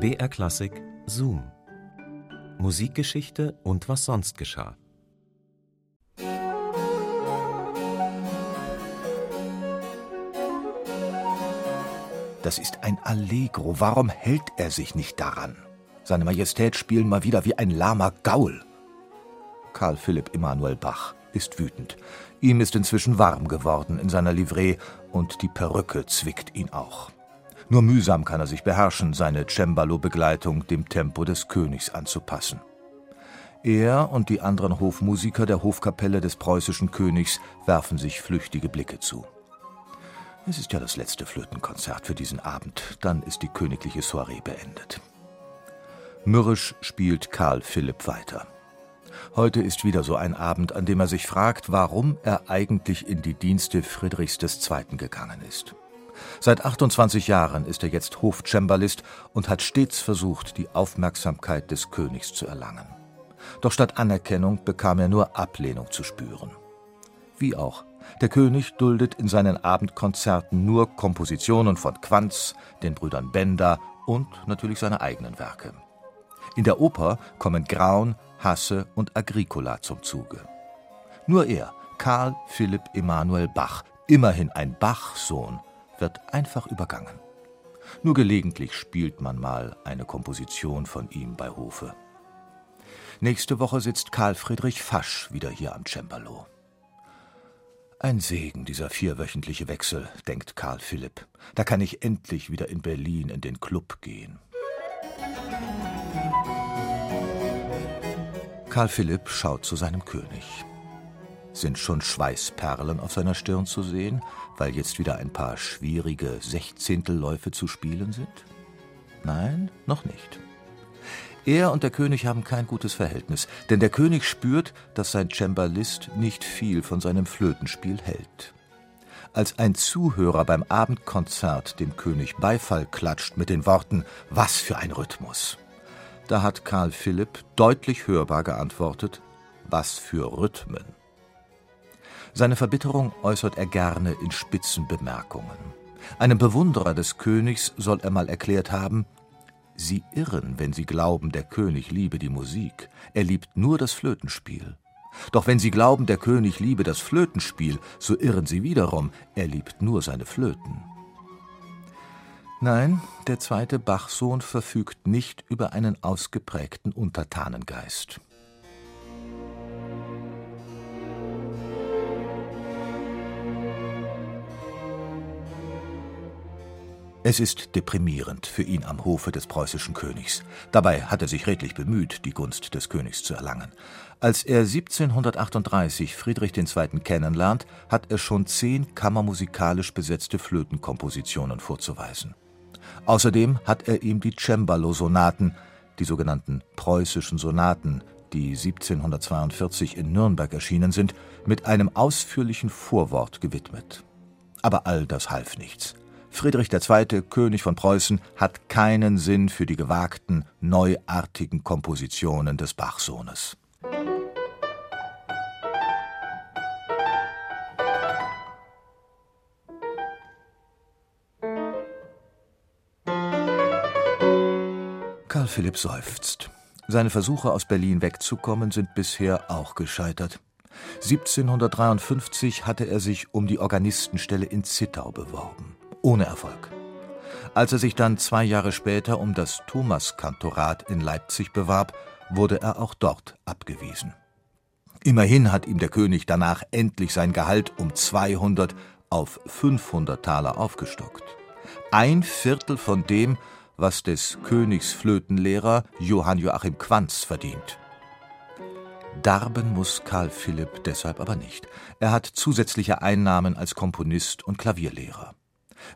BR Klassik Zoom. Musikgeschichte und was sonst geschah. Das ist ein Allegro. Warum hält er sich nicht daran? Seine Majestät spielen mal wieder wie ein lahmer Gaul. Karl Philipp Emanuel Bach ist wütend. Ihm ist inzwischen warm geworden in seiner Livree und die Perücke zwickt ihn auch. Nur mühsam kann er sich beherrschen, seine Cembalo-Begleitung dem Tempo des Königs anzupassen. Er und die anderen Hofmusiker der Hofkapelle des preußischen Königs werfen sich flüchtige Blicke zu. Es ist ja das letzte Flötenkonzert für diesen Abend, dann ist die königliche Soiree beendet. Mürrisch spielt Karl Philipp weiter. Heute ist wieder so ein Abend, an dem er sich fragt, warum er eigentlich in die Dienste Friedrichs II. gegangen ist. Seit 28 Jahren ist er jetzt Hofcembalist und hat stets versucht, die Aufmerksamkeit des Königs zu erlangen. Doch statt Anerkennung bekam er nur Ablehnung zu spüren. Wie auch, der König duldet in seinen Abendkonzerten nur Kompositionen von Quanz, den Brüdern Benda und natürlich seine eigenen Werke. In der Oper kommen Graun, Hasse und Agricola zum Zuge. Nur er, Karl Philipp Emanuel Bach, immerhin ein Bach-Sohn, wird einfach übergangen. Nur gelegentlich spielt man mal eine Komposition von ihm bei Hofe. Nächste Woche sitzt Karl Friedrich Fasch wieder hier am Cembalo. Ein Segen, dieser vierwöchentliche Wechsel, denkt Karl Philipp. Da kann ich endlich wieder in Berlin in den Club gehen. Karl Philipp schaut zu seinem König. Sind schon Schweißperlen auf seiner Stirn zu sehen, weil jetzt wieder ein paar schwierige Sechzehntelläufe zu spielen sind? Nein, noch nicht. Er und der König haben kein gutes Verhältnis, denn der König spürt, dass sein Cembalist nicht viel von seinem Flötenspiel hält. Als ein Zuhörer beim Abendkonzert dem König Beifall klatscht mit den Worten Was für ein Rhythmus! Da hat Karl Philipp deutlich hörbar geantwortet, was für Rhythmen. Seine Verbitterung äußert er gerne in spitzen Bemerkungen. Einem Bewunderer des Königs soll er mal erklärt haben, Sie irren, wenn Sie glauben, der König liebe die Musik. Er liebt nur das Flötenspiel. Doch wenn Sie glauben, der König liebe das Flötenspiel, so irren Sie wiederum, er liebt nur seine Flöten. Nein, der zweite Bachsohn verfügt nicht über einen ausgeprägten Untertanengeist. Es ist deprimierend für ihn am Hofe des preußischen Königs. Dabei hat er sich redlich bemüht, die Gunst des Königs zu erlangen. Als er 1738 Friedrich II. kennenlernt, hat er schon zehn kammermusikalisch besetzte Flötenkompositionen vorzuweisen. Außerdem hat er ihm die Cembalo-Sonaten, die sogenannten preußischen Sonaten, die 1742 in Nürnberg erschienen sind, mit einem ausführlichen Vorwort gewidmet. Aber all das half nichts. Friedrich II., König von Preußen, hat keinen Sinn für die gewagten, neuartigen Kompositionen des Bachsohnes. Karl Philipp seufzt. Seine Versuche, aus Berlin wegzukommen, sind bisher auch gescheitert. 1753 hatte er sich um die Organistenstelle in Zittau beworben. Ohne Erfolg. Als er sich dann zwei Jahre später um das Thomaskantorat in Leipzig bewarb, wurde er auch dort abgewiesen. Immerhin hat ihm der König danach endlich sein Gehalt um 200 auf 500 Taler aufgestockt. Ein Viertel von dem, was des Königs Flötenlehrer Johann Joachim Quanz verdient. Darben muss Karl Philipp deshalb aber nicht. Er hat zusätzliche Einnahmen als Komponist und Klavierlehrer.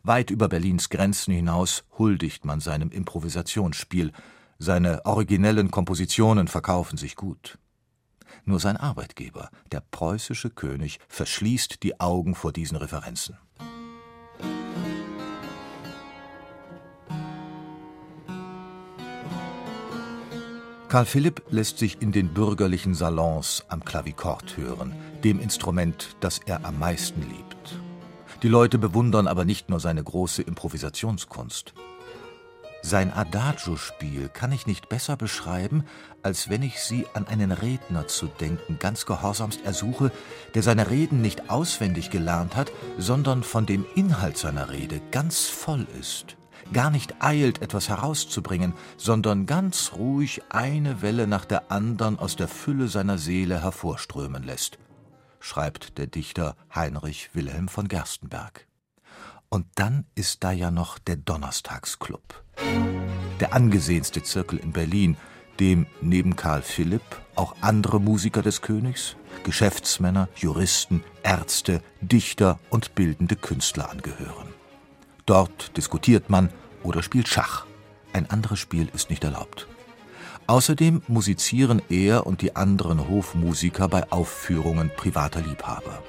Weit über Berlins Grenzen hinaus huldigt man seinem Improvisationsspiel. Seine originellen Kompositionen verkaufen sich gut. Nur sein Arbeitgeber, der preußische König, verschließt die Augen vor diesen Referenzen. Karl Philipp lässt sich in den bürgerlichen Salons am Klavikord hören, dem Instrument, das er am meisten liebt. Die Leute bewundern aber nicht nur seine große Improvisationskunst. Sein Adagio-Spiel kann ich nicht besser beschreiben, als wenn ich Sie an einen Redner zu denken ganz gehorsamst ersuche, der seine Reden nicht auswendig gelernt hat, sondern von dem Inhalt seiner Rede ganz voll ist, gar nicht eilt, etwas herauszubringen, sondern ganz ruhig eine Welle nach der andern aus der Fülle seiner Seele hervorströmen lässt, schreibt der Dichter Heinrich Wilhelm von Gerstenberg. Und dann ist da ja noch der Donnerstagsclub. Der angesehenste Zirkel in Berlin, dem neben Karl Philipp auch andere Musiker des Königs, Geschäftsmänner, Juristen, Ärzte, Dichter und bildende Künstler angehören. Dort diskutiert man oder spielt Schach. Ein anderes Spiel ist nicht erlaubt. Außerdem musizieren er und die anderen Hofmusiker bei Aufführungen privater Liebhaber.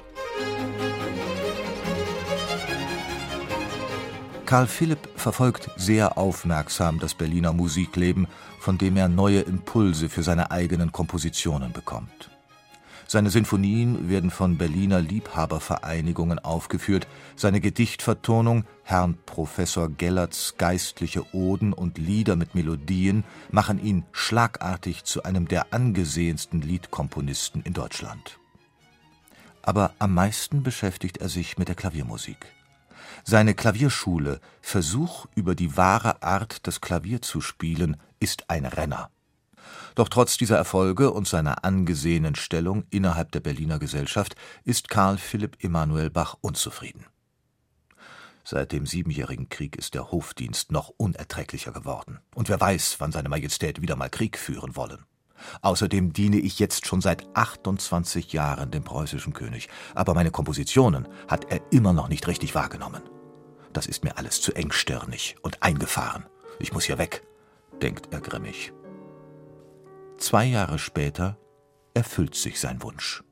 Karl Philipp verfolgt sehr aufmerksam das Berliner Musikleben, von dem er neue Impulse für seine eigenen Kompositionen bekommt. Seine Sinfonien werden von Berliner Liebhabervereinigungen aufgeführt, seine Gedichtvertonung, Herrn Professor Gellerts geistliche Oden und Lieder mit Melodien machen ihn schlagartig zu einem der angesehensten Liedkomponisten in Deutschland. Aber am meisten beschäftigt er sich mit der Klaviermusik. Seine Klavierschule Versuch über die wahre Art, das Klavier zu spielen, ist ein Renner. Doch trotz dieser Erfolge und seiner angesehenen Stellung innerhalb der Berliner Gesellschaft ist Karl Philipp Emanuel Bach unzufrieden. Seit dem Siebenjährigen Krieg ist der Hofdienst noch unerträglicher geworden. Und wer weiß, wann seine Majestät wieder mal Krieg führen wollen. Außerdem diene ich jetzt schon seit 28 Jahren dem preußischen König, aber meine Kompositionen hat er immer noch nicht richtig wahrgenommen. Das ist mir alles zu engstirnig und eingefahren. Ich muss hier weg, denkt er grimmig. Zwei Jahre später erfüllt sich sein Wunsch.